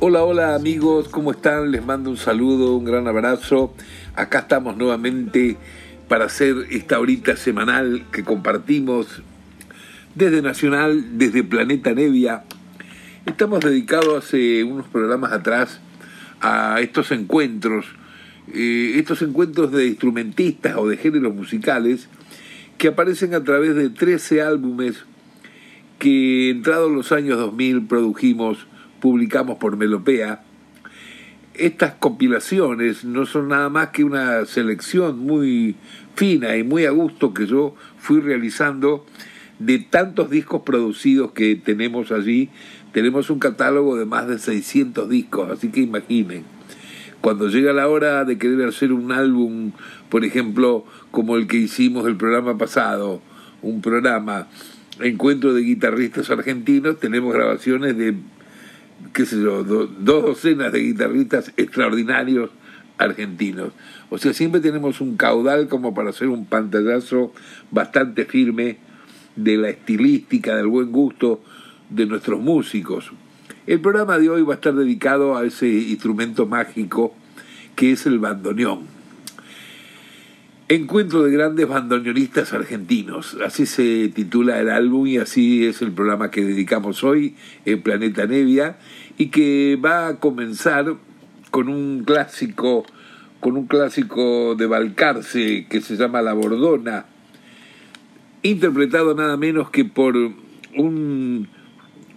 Hola, hola amigos, ¿cómo están? Les mando un saludo, un gran abrazo. Acá estamos nuevamente para hacer esta horita semanal que compartimos desde Nacional, desde Planeta Nevia. Estamos dedicados hace unos programas atrás a estos encuentros, eh, estos encuentros de instrumentistas o de géneros musicales que aparecen a través de 13 álbumes que entrados los años 2000 produjimos publicamos por Melopea, estas compilaciones no son nada más que una selección muy fina y muy a gusto que yo fui realizando de tantos discos producidos que tenemos allí. Tenemos un catálogo de más de 600 discos, así que imaginen. Cuando llega la hora de querer hacer un álbum, por ejemplo, como el que hicimos el programa pasado, un programa Encuentro de Guitarristas Argentinos, tenemos grabaciones de qué sé yo, dos docenas de guitarristas extraordinarios argentinos. O sea, siempre tenemos un caudal como para hacer un pantallazo bastante firme de la estilística, del buen gusto de nuestros músicos. El programa de hoy va a estar dedicado a ese instrumento mágico que es el bandoneón. Encuentro de grandes bandoneonistas argentinos, así se titula el álbum y así es el programa que dedicamos hoy en Planeta Nevia y que va a comenzar con un clásico, con un clásico de Balcarce que se llama La Bordona, interpretado nada menos que por un,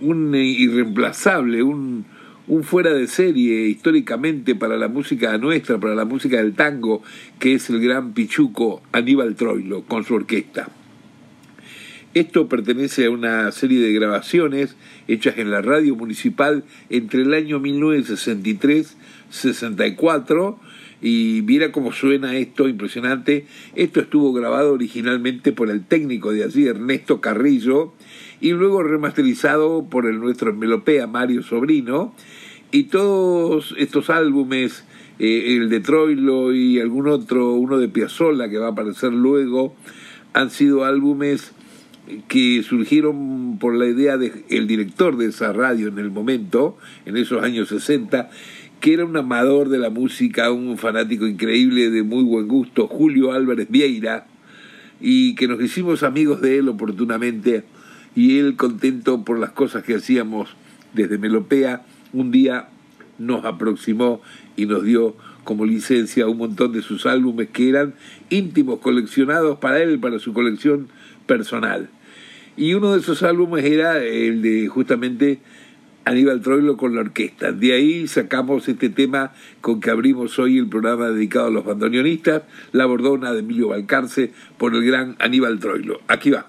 un irreemplazable, un, un fuera de serie históricamente para la música nuestra, para la música del tango, que es el gran pichuco Aníbal Troilo con su orquesta. Esto pertenece a una serie de grabaciones hechas en la radio municipal entre el año 1963-64 y viera cómo suena esto impresionante. Esto estuvo grabado originalmente por el técnico de allí, Ernesto Carrillo, y luego remasterizado por el nuestro melopea Mario Sobrino y todos estos álbumes, eh, el de Troilo y algún otro, uno de Piazzolla que va a aparecer luego, han sido álbumes que surgieron por la idea del el director de esa radio en el momento, en esos años 60, que era un amador de la música, un fanático increíble de muy buen gusto, Julio Álvarez Vieira, y que nos hicimos amigos de él oportunamente, y él contento por las cosas que hacíamos desde Melopea, un día nos aproximó y nos dio como licencia un montón de sus álbumes que eran íntimos, coleccionados para él, para su colección personal. Y uno de esos álbumes era el de justamente Aníbal Troilo con la orquesta. De ahí sacamos este tema con que abrimos hoy el programa dedicado a los bandoneonistas, La Bordona de Emilio Balcarce por el gran Aníbal Troilo. Aquí va.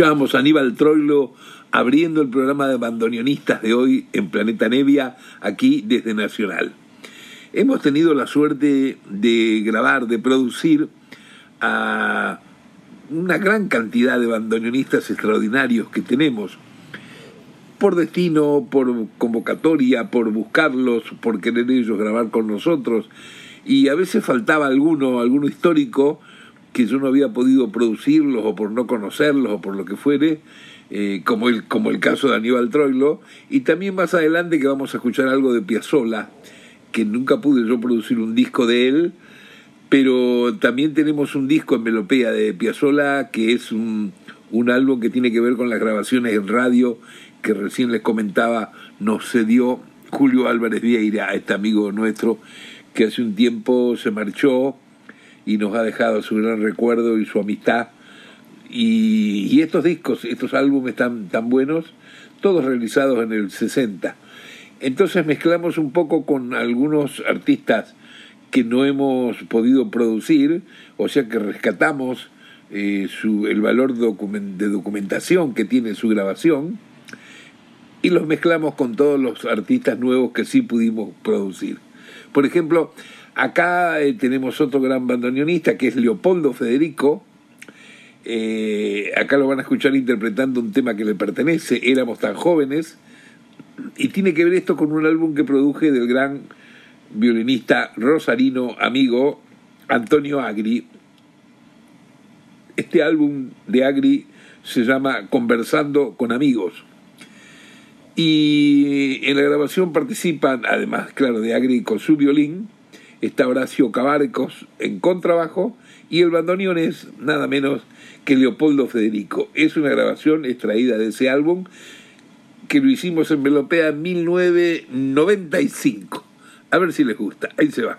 Escuchábamos Aníbal Troilo abriendo el programa de bandoneonistas de hoy en Planeta Nevia, aquí desde Nacional. Hemos tenido la suerte de grabar, de producir a una gran cantidad de bandoneonistas extraordinarios que tenemos, por destino, por convocatoria, por buscarlos, por querer ellos grabar con nosotros, y a veces faltaba alguno, alguno histórico, que yo no había podido producirlos o por no conocerlos o por lo que fuere, eh, como, el, como el caso de Aníbal Troilo, y también más adelante que vamos a escuchar algo de Piazzolla, que nunca pude yo producir un disco de él, pero también tenemos un disco en Melopea de Piazzolla que es un, un álbum que tiene que ver con las grabaciones en radio que recién les comentaba, nos cedió Julio Álvarez Vieira, este amigo nuestro, que hace un tiempo se marchó y nos ha dejado su gran recuerdo y su amistad. Y, estos discos, estos álbumes tan, tan buenos, todos realizados en el 60. Entonces mezclamos un poco con algunos artistas que no hemos podido producir, o sea que rescatamos eh, su, el valor de documentación que tiene su grabación y los mezclamos con todos los artistas nuevos que sí pudimos producir. Por ejemplo, Acá eh, tenemos otro gran bandoneonista que es Leopoldo Federico. Eh, acá lo van a escuchar interpretando un tema que le pertenece, Éramos tan jóvenes. Y tiene que ver esto con un álbum que produje del gran violinista rosarino amigo Antonio Agri. Este álbum de Agri se llama Conversando con amigos. Y en la grabación participan, además, claro, de Agri con su violín, está Horacio Cabarcos en contrabajo y el bandoneón es nada menos que Leopoldo Federico. Es una grabación extraída de ese álbum que lo hicimos en Melopea en 1995. A ver si les gusta. Ahí se va.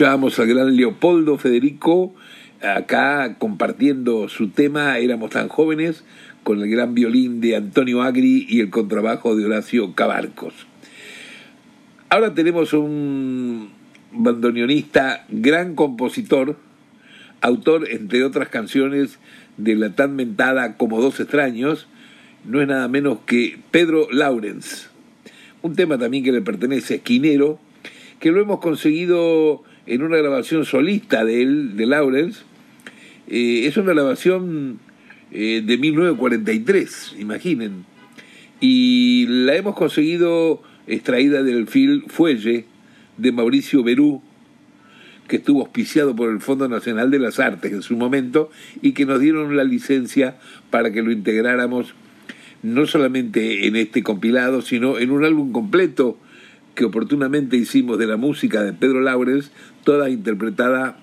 Escuchábamos al gran Leopoldo Federico acá compartiendo su tema Éramos tan jóvenes con el gran violín de Antonio Agri y el contrabajo de Horacio Cabarcos. Ahora tenemos un bandoneonista, gran compositor, autor, entre otras canciones, de la tan mentada Como dos extraños, no es nada menos que Pedro Laurens. Un tema también que le pertenece a Esquinero, que lo hemos conseguido en una grabación solista de él, de Laurens. Eh, es una grabación eh, de 1943, imaginen. Y la hemos conseguido extraída del film Fuelle de Mauricio Berú, que estuvo auspiciado por el Fondo Nacional de las Artes en su momento y que nos dieron la licencia para que lo integráramos no solamente en este compilado, sino en un álbum completo que oportunamente hicimos de la música de Pedro Laurens, toda interpretada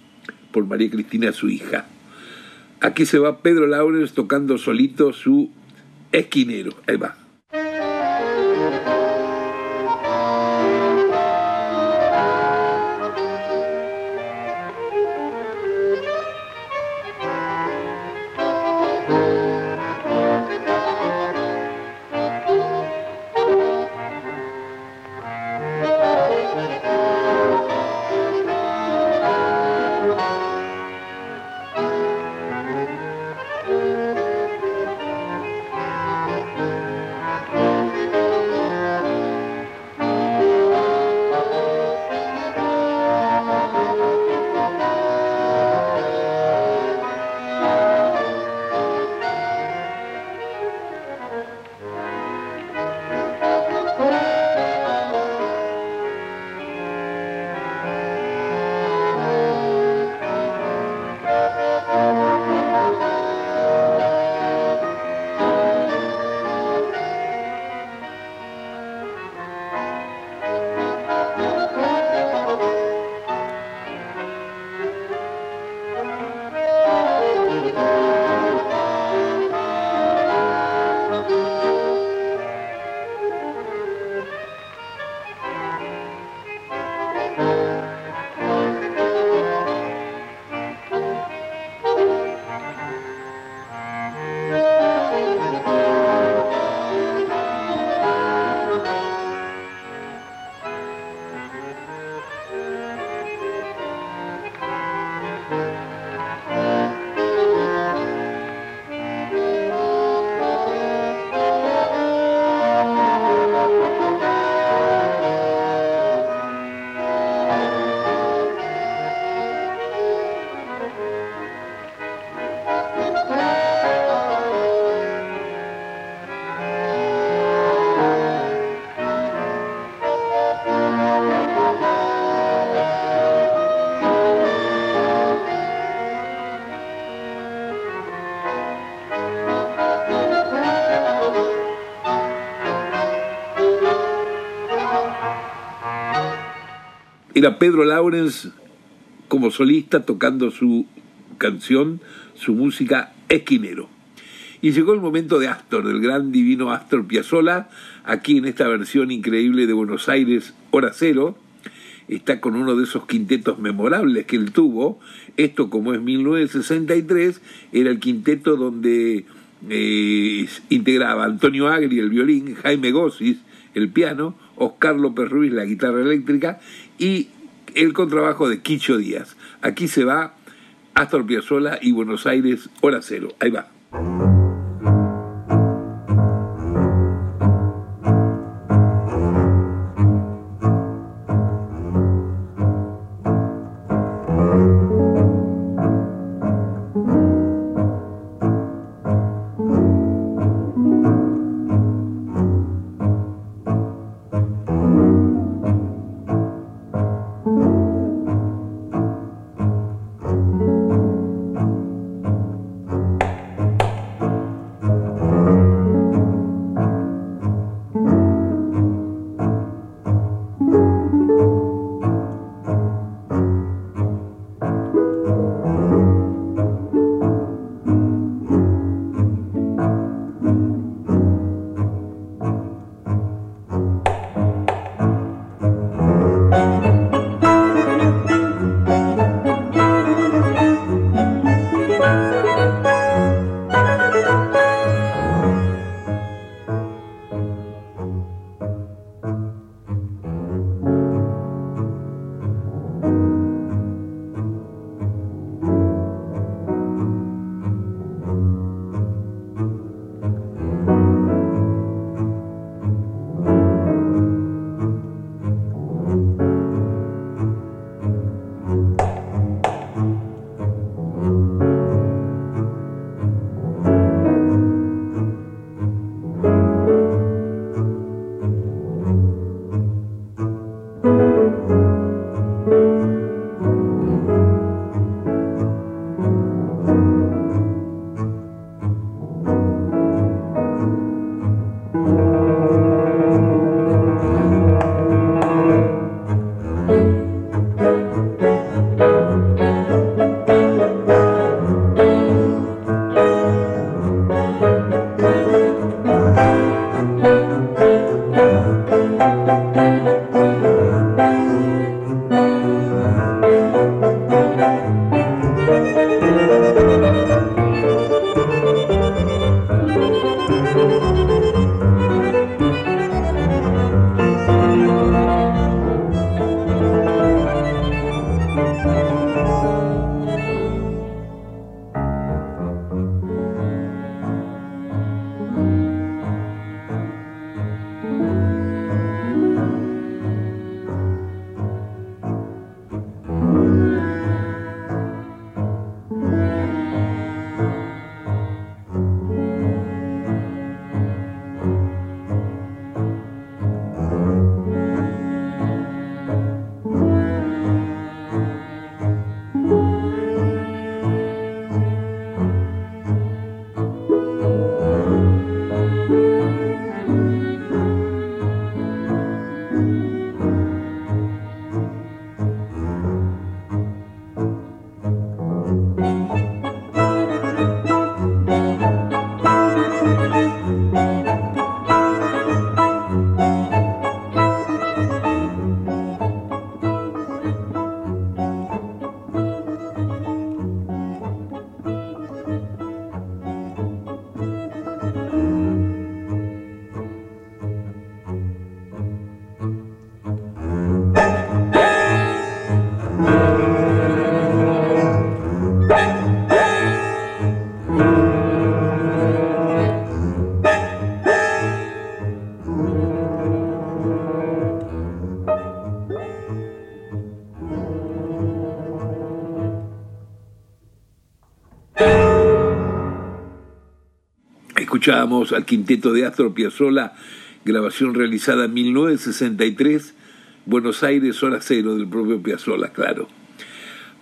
por María Cristina, su hija. Aquí se va Pedro Laurens tocando solito su esquinero. Ahí va. Era Pedro Laurens como solista tocando su canción, su música Esquinero. Y llegó el momento de Astor, del gran divino Astor Piazzolla, aquí en esta versión increíble de Buenos Aires, Hora Cero. Está con uno de esos quintetos memorables que él tuvo. Esto, como es 1963, era el quinteto donde eh, integraba Antonio Agri el violín, Jaime Gossis el piano, Oscar López Ruiz la guitarra eléctrica y el contrabajo de Quicho Díaz. Aquí se va Astor Piazzolla y Buenos Aires, hora cero. Ahí va. Escuchábamos al quinteto de Astor Piazzolla, grabación realizada en 1963, Buenos Aires, hora cero del propio Piazzolla, claro.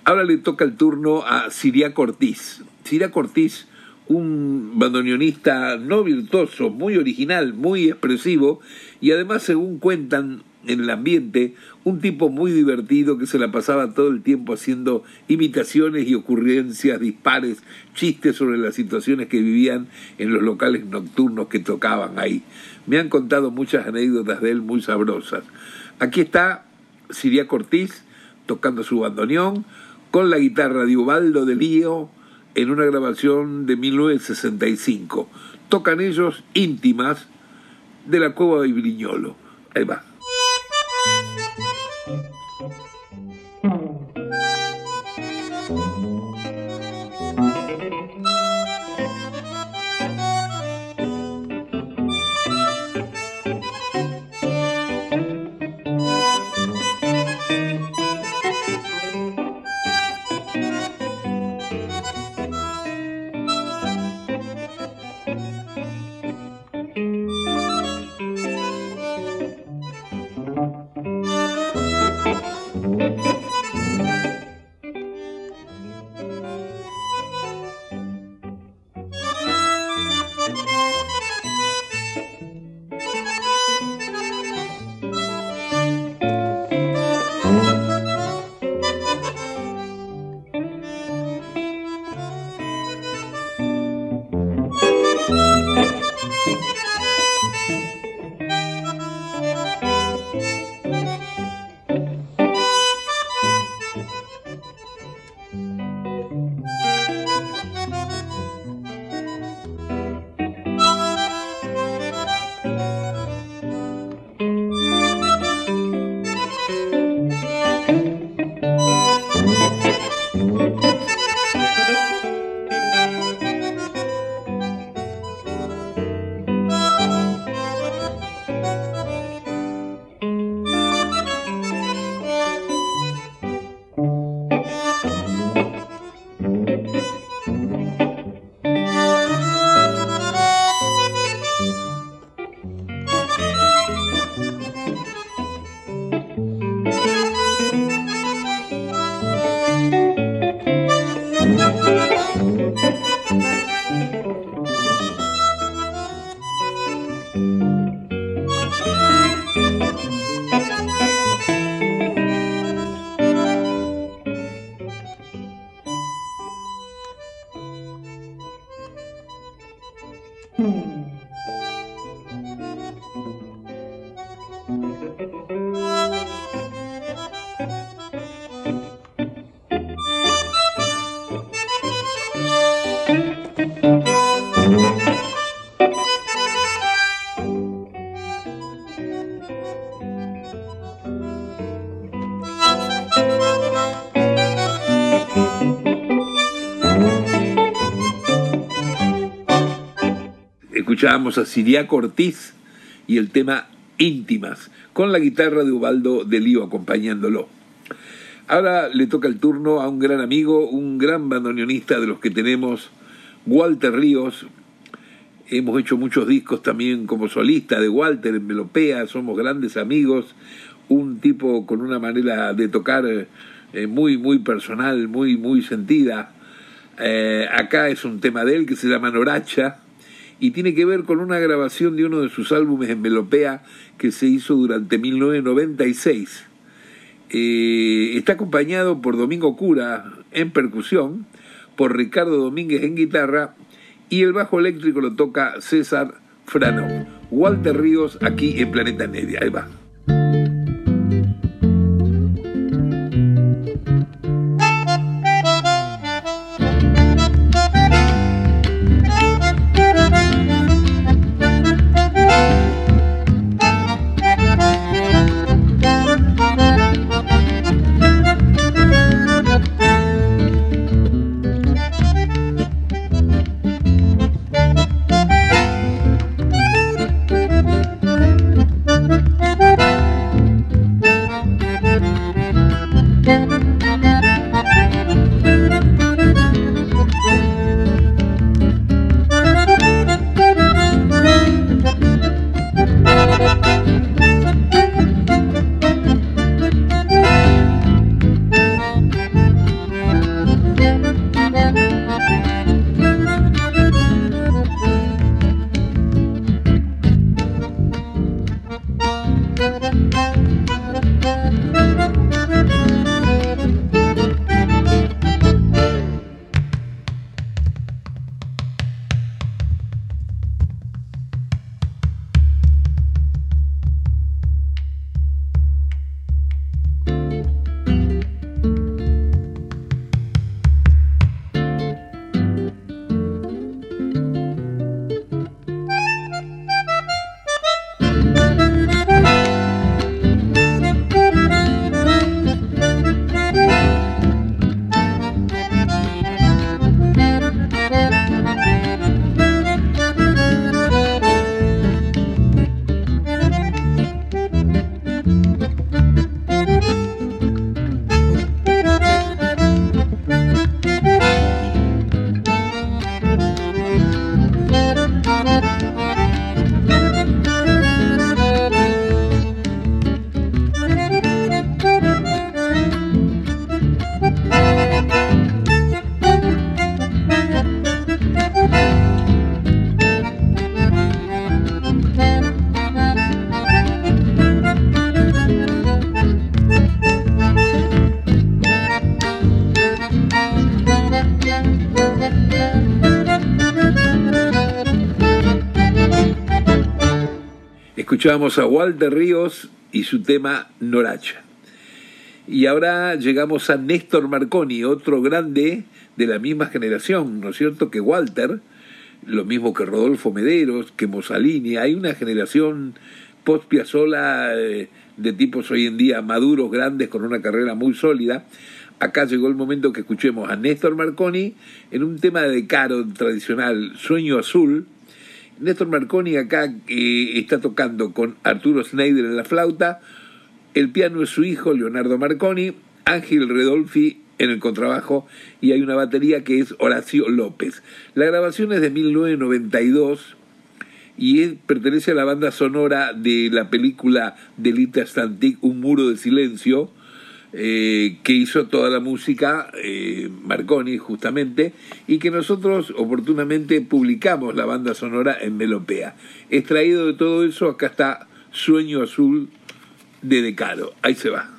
Ahora le toca el turno a Siria Cortiz. Siria Cortiz, un bandoneonista no virtuoso, muy original, muy expresivo y además, según cuentan en el ambiente, un tipo muy divertido que se la pasaba todo el tiempo haciendo imitaciones y ocurrencias dispares, chistes sobre las situaciones que vivían en los locales nocturnos que tocaban ahí. Me han contado muchas anécdotas de él muy sabrosas. Aquí está Siria Cortiz tocando su bandoneón con la guitarra de Ubaldo de Lío en una grabación de 1965. Tocan ellos íntimas de la cueva de Briñolo. Ahí va. Escuchábamos a Siria Cortiz y el tema Íntimas, con la guitarra de Ubaldo de Lío acompañándolo. Ahora le toca el turno a un gran amigo, un gran bandoneonista de los que tenemos, Walter Ríos. Hemos hecho muchos discos también como solista de Walter en Melopea, somos grandes amigos, un tipo con una manera de tocar eh, muy, muy personal, muy, muy sentida. Eh, acá es un tema de él que se llama Noracha, y tiene que ver con una grabación de uno de sus álbumes en Melopea que se hizo durante 1996. Eh, está acompañado por Domingo Cura en percusión, por Ricardo Domínguez en guitarra y el bajo eléctrico lo toca César Frano. Walter Ríos aquí en Planeta Media. Ahí va. Escuchábamos a Walter Ríos y su tema Noracha. Y ahora llegamos a Néstor Marconi, otro grande de la misma generación, ¿no es cierto?, que Walter, lo mismo que Rodolfo Mederos, que Mussolini. Hay una generación post-Piazzolla eh, de tipos hoy en día maduros, grandes, con una carrera muy sólida. Acá llegó el momento que escuchemos a Néstor Marconi en un tema de caro tradicional, Sueño Azul, Néstor Marconi acá eh, está tocando con Arturo Schneider en la flauta, el piano es su hijo, Leonardo Marconi, Ángel Redolfi en el contrabajo. Y hay una batería que es Horacio López. La grabación es de 1992 y pertenece a la banda sonora de la película Delita Stantic, Un muro de silencio, eh, que hizo toda la música, eh, Marconi justamente, y que nosotros oportunamente publicamos la banda sonora en Melopea. Extraído de todo eso, acá está Sueño Azul de Decaro. Ahí se va.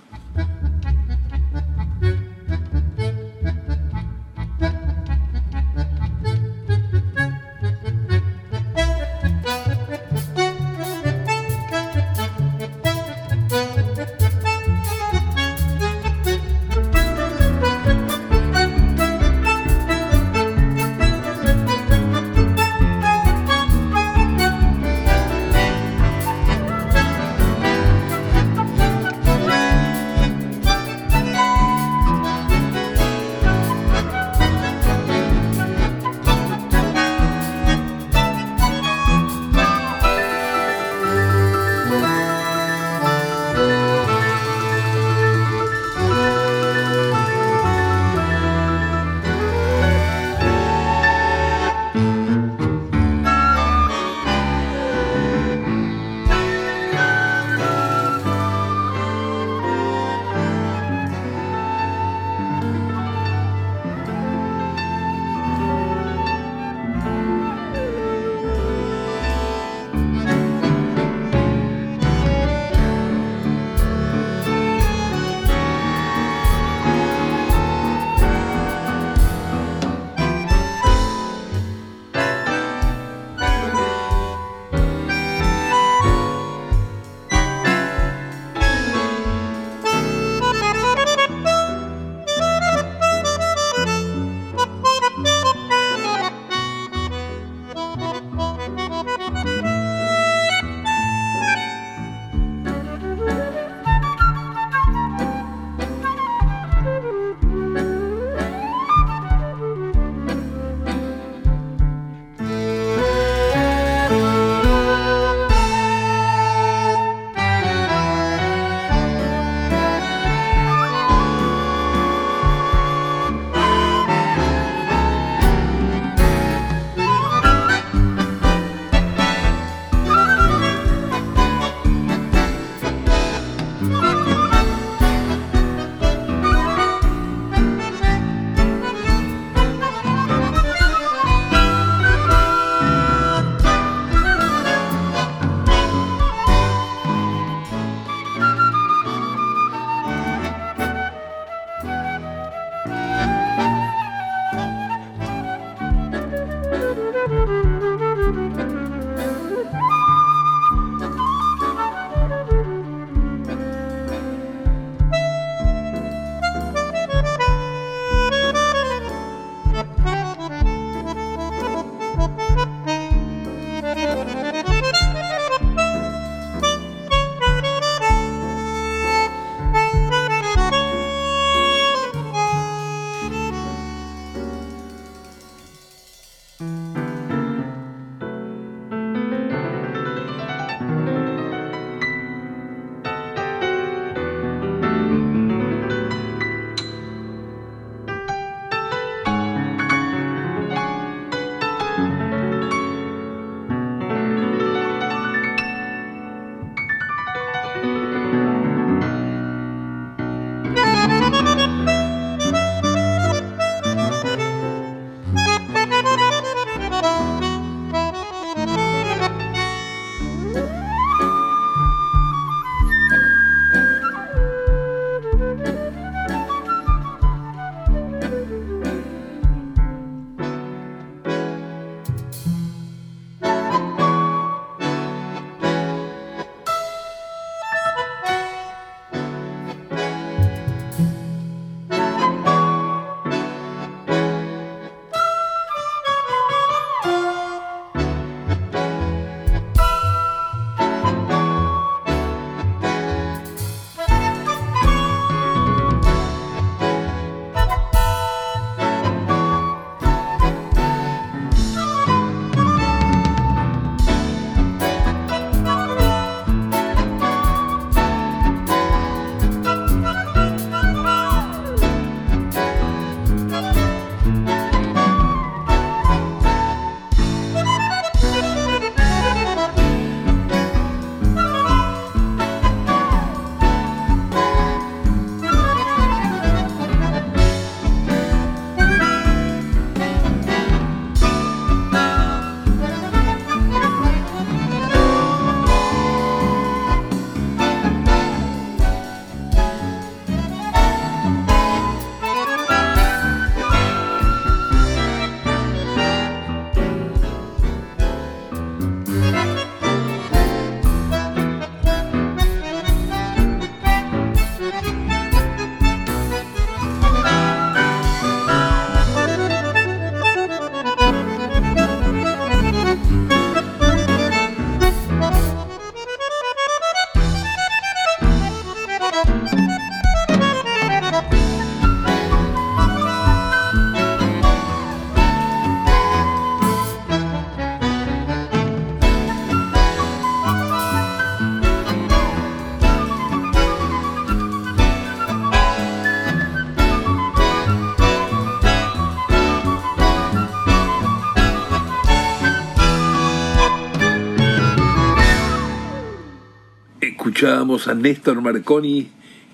A Néstor Marconi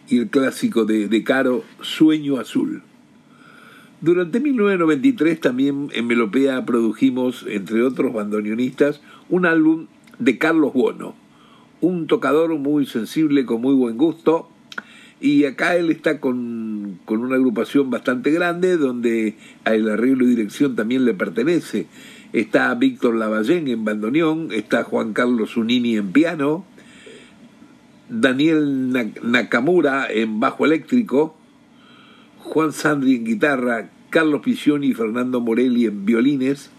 y el clásico de, de Caro, Sueño Azul. Durante 1993 también en Melopea produjimos, entre otros bandoneonistas, un álbum de Carlos Bono, un tocador muy sensible, con muy buen gusto, y acá él está con, con una agrupación bastante grande, donde el arreglo y dirección también le pertenece. Está Víctor Lavallén en bandoneón, está Juan Carlos Unini en piano, Daniel Nakamura en bajo eléctrico, Juan Sandri en guitarra, Carlos Piccioni y Fernando Morelli en violines,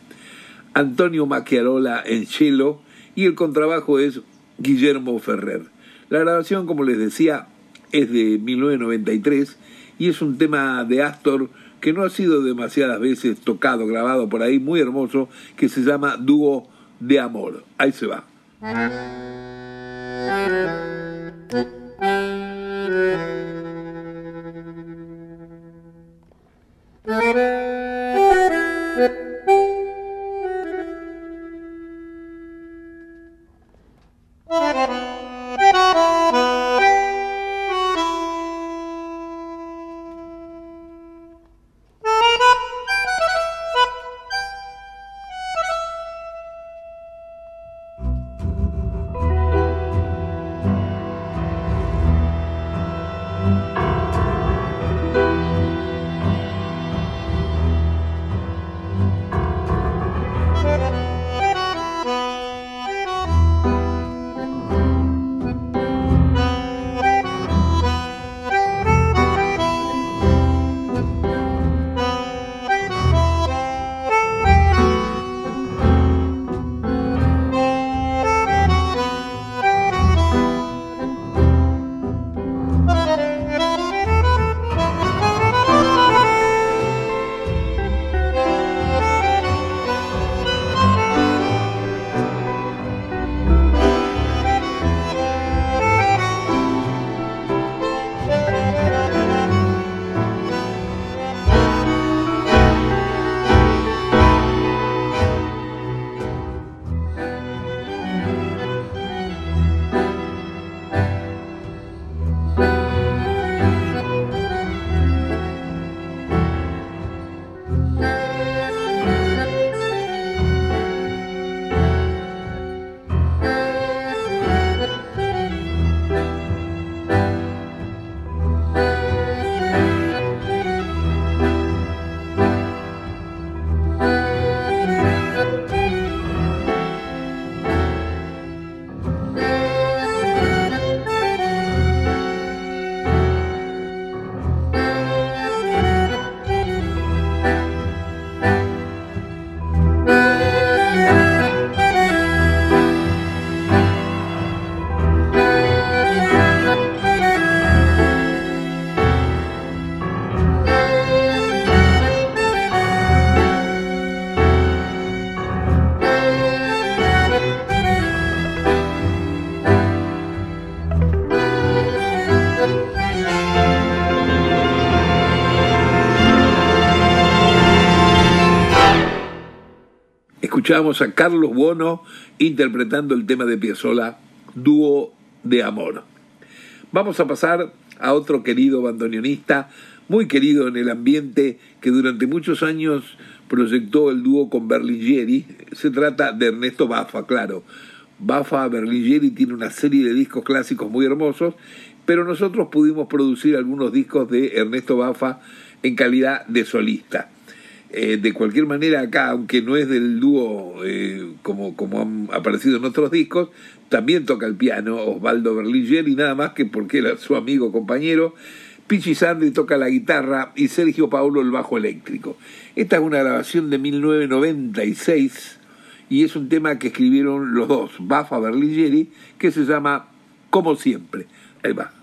Antonio Macchiarola en cello y el contrabajo es Guillermo Ferrer. La grabación, como les decía, es de 1993 y es un tema de Astor que no ha sido demasiadas veces tocado, grabado por ahí, muy hermoso, que se llama Dúo de Amor. Ahí se va. Thank you. Escuchamos a Carlos Bono interpretando el tema de Piazzolla, Dúo de Amor. Vamos a pasar a otro querido bandoneonista, muy querido en el ambiente, que durante muchos años proyectó el dúo con Berlingeri. Se trata de Ernesto Baffa, claro. Baffa Berlingeri tiene una serie de discos clásicos muy hermosos, pero nosotros pudimos producir algunos discos de Ernesto Baffa en calidad de solista. Eh, de cualquier manera, acá, aunque no es del dúo eh, como, como han aparecido en otros discos, también toca el piano Osvaldo Berlinger y nada más que porque era su amigo compañero. Pichi Sandri toca la guitarra y Sergio Paulo el bajo eléctrico. Esta es una grabación de 1996 y es un tema que escribieron los dos, Bafa Berlingeri, que se llama Como siempre. Ahí va.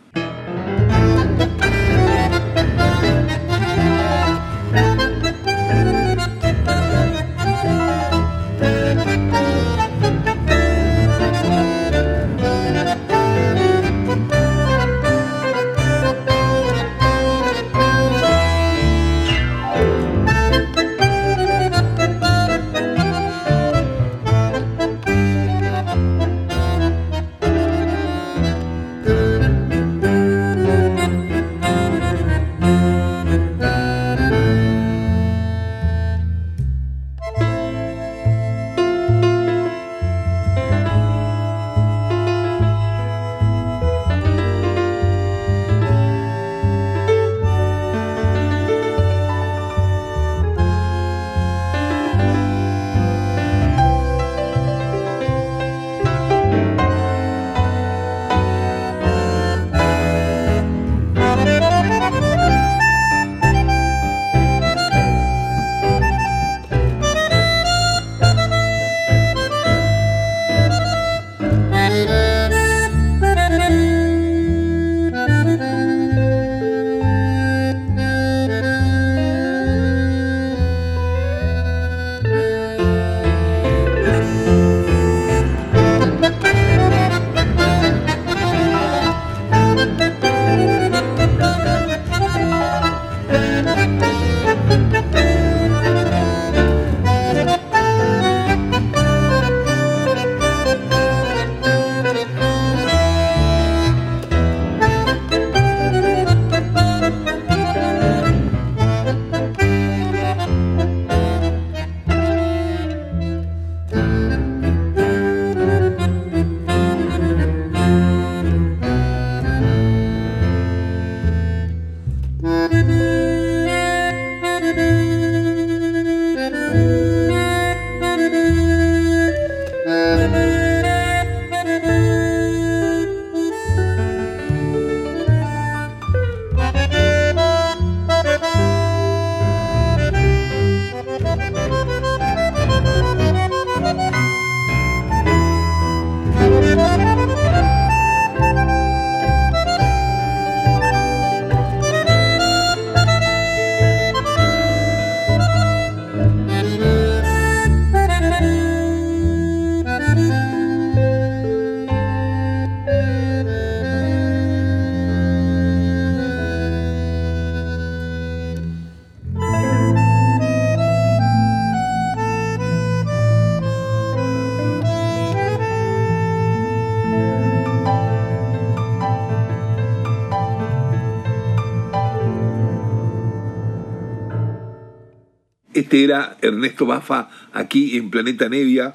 Este era Ernesto Bafa aquí en Planeta Nevia.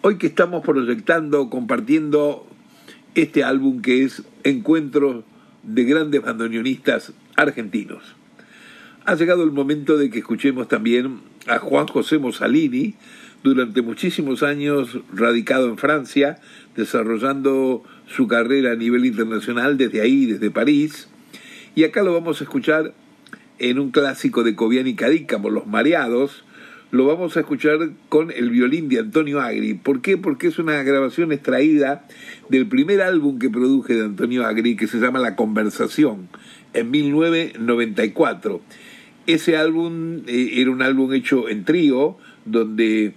Hoy que estamos proyectando, compartiendo este álbum que es Encuentros de grandes bandoneonistas argentinos. Ha llegado el momento de que escuchemos también a Juan José Mussolini, durante muchísimos años radicado en Francia, desarrollando su carrera a nivel internacional desde ahí, desde París. Y acá lo vamos a escuchar en un clásico de Cobian y Cadícamo, Los Mareados, lo vamos a escuchar con el violín de Antonio Agri. ¿Por qué? Porque es una grabación extraída del primer álbum que produje de Antonio Agri, que se llama La Conversación, en 1994. Ese álbum eh, era un álbum hecho en trío, donde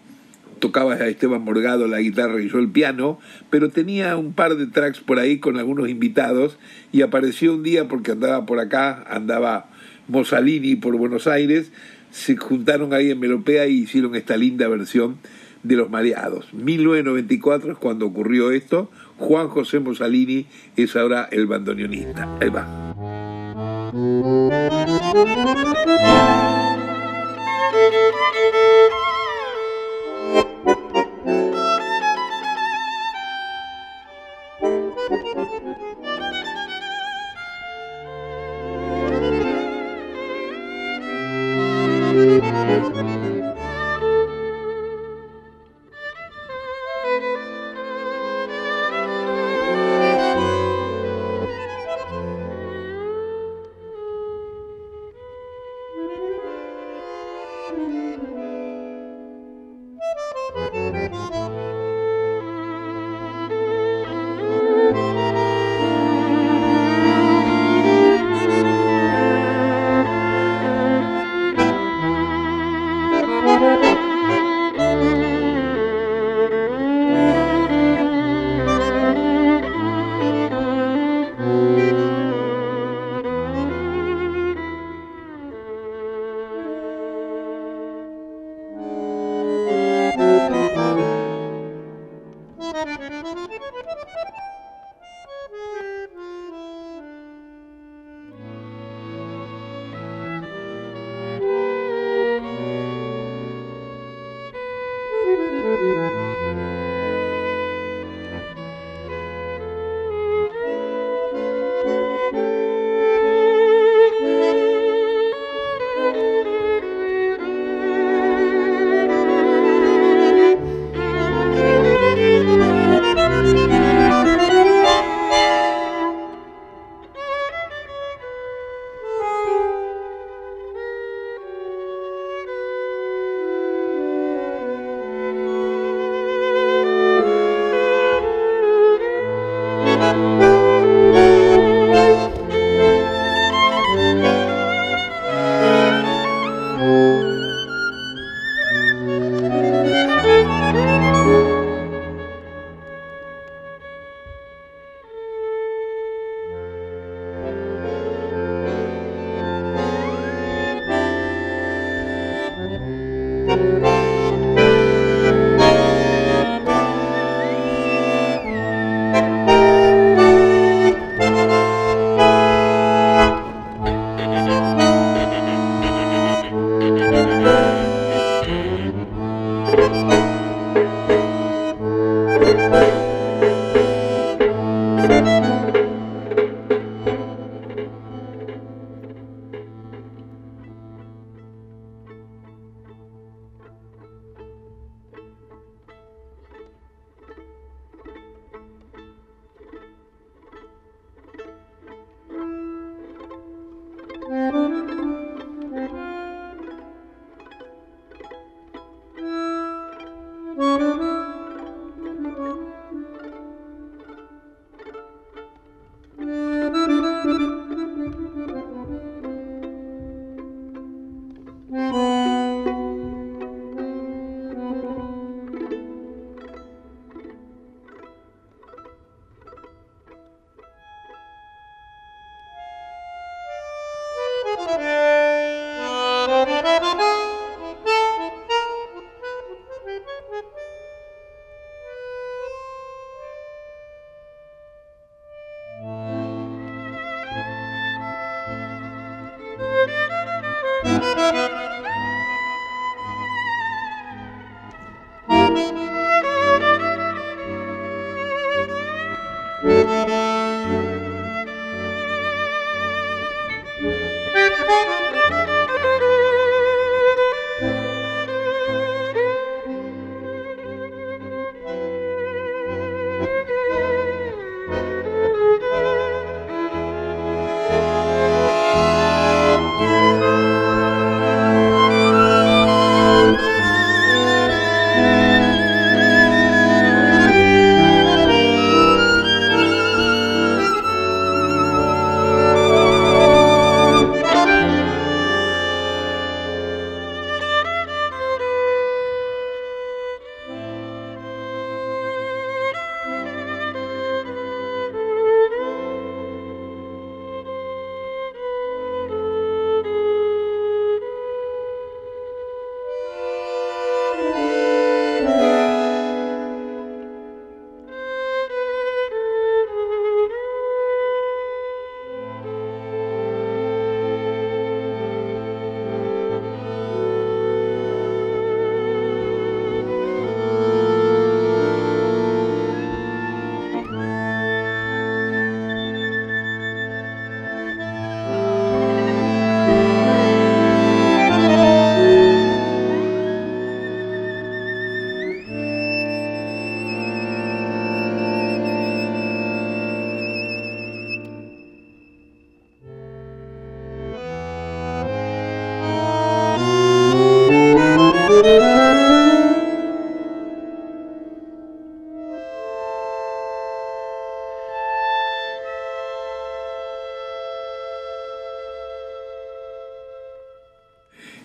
tocaba a Esteban Morgado la guitarra y yo el piano, pero tenía un par de tracks por ahí con algunos invitados y apareció un día porque andaba por acá, andaba Mussolini por Buenos Aires, se juntaron ahí en Melopea y hicieron esta linda versión de Los Mareados. 1994 es cuando ocurrió esto. Juan José Mussolini es ahora el bandoneonista. Ahí va.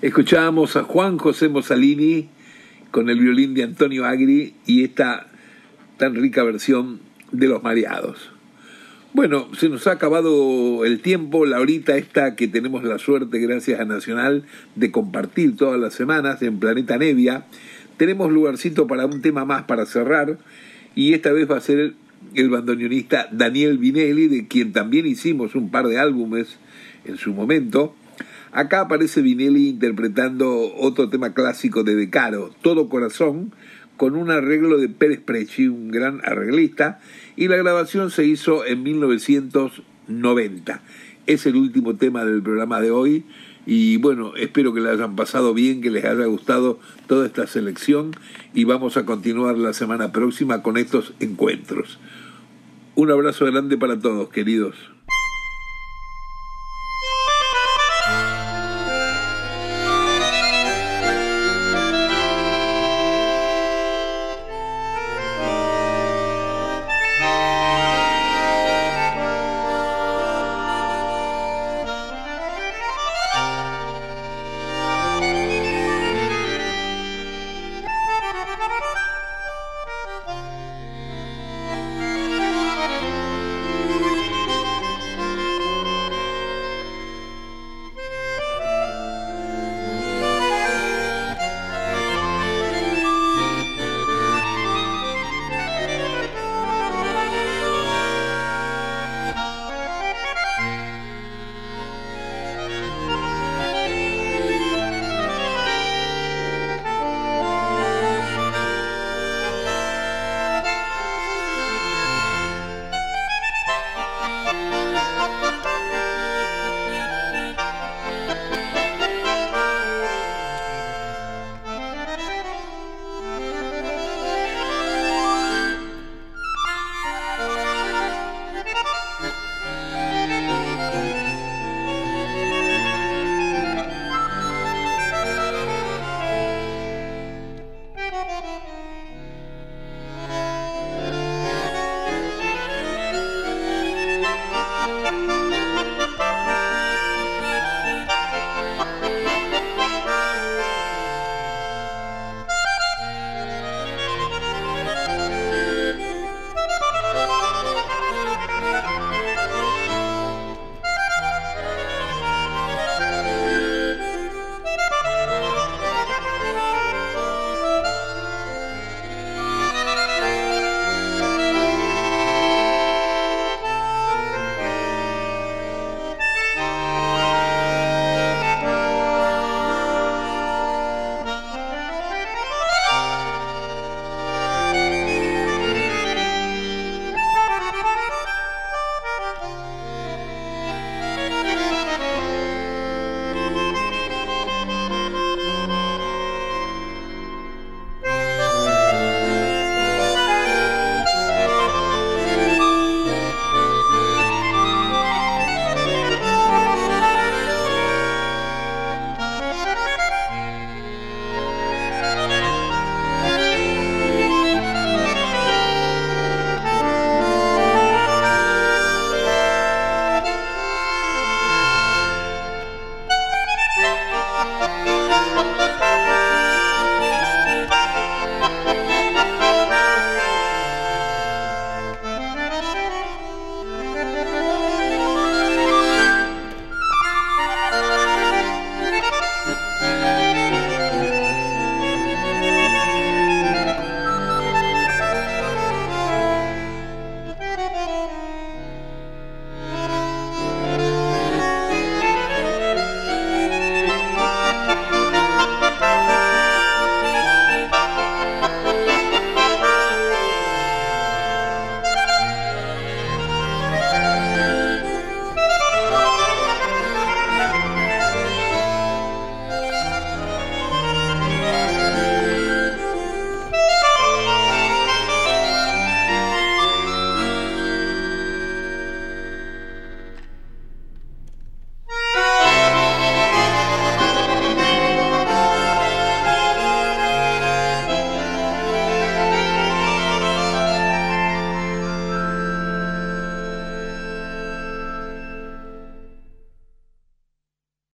Escuchábamos a Juan José Mosalini con el violín de Antonio Agri y esta tan rica versión de Los Mareados. Bueno, se nos ha acabado el tiempo, la horita esta que tenemos la suerte, gracias a Nacional, de compartir todas las semanas en Planeta Nevia. Tenemos lugarcito para un tema más para cerrar y esta vez va a ser el bandoneonista Daniel Vinelli, de quien también hicimos un par de álbumes en su momento. Acá aparece Vinelli interpretando otro tema clásico de De Caro, Todo Corazón, con un arreglo de Pérez Preci, un gran arreglista, y la grabación se hizo en 1990. Es el último tema del programa de hoy y bueno, espero que le hayan pasado bien, que les haya gustado toda esta selección y vamos a continuar la semana próxima con estos encuentros. Un abrazo grande para todos, queridos.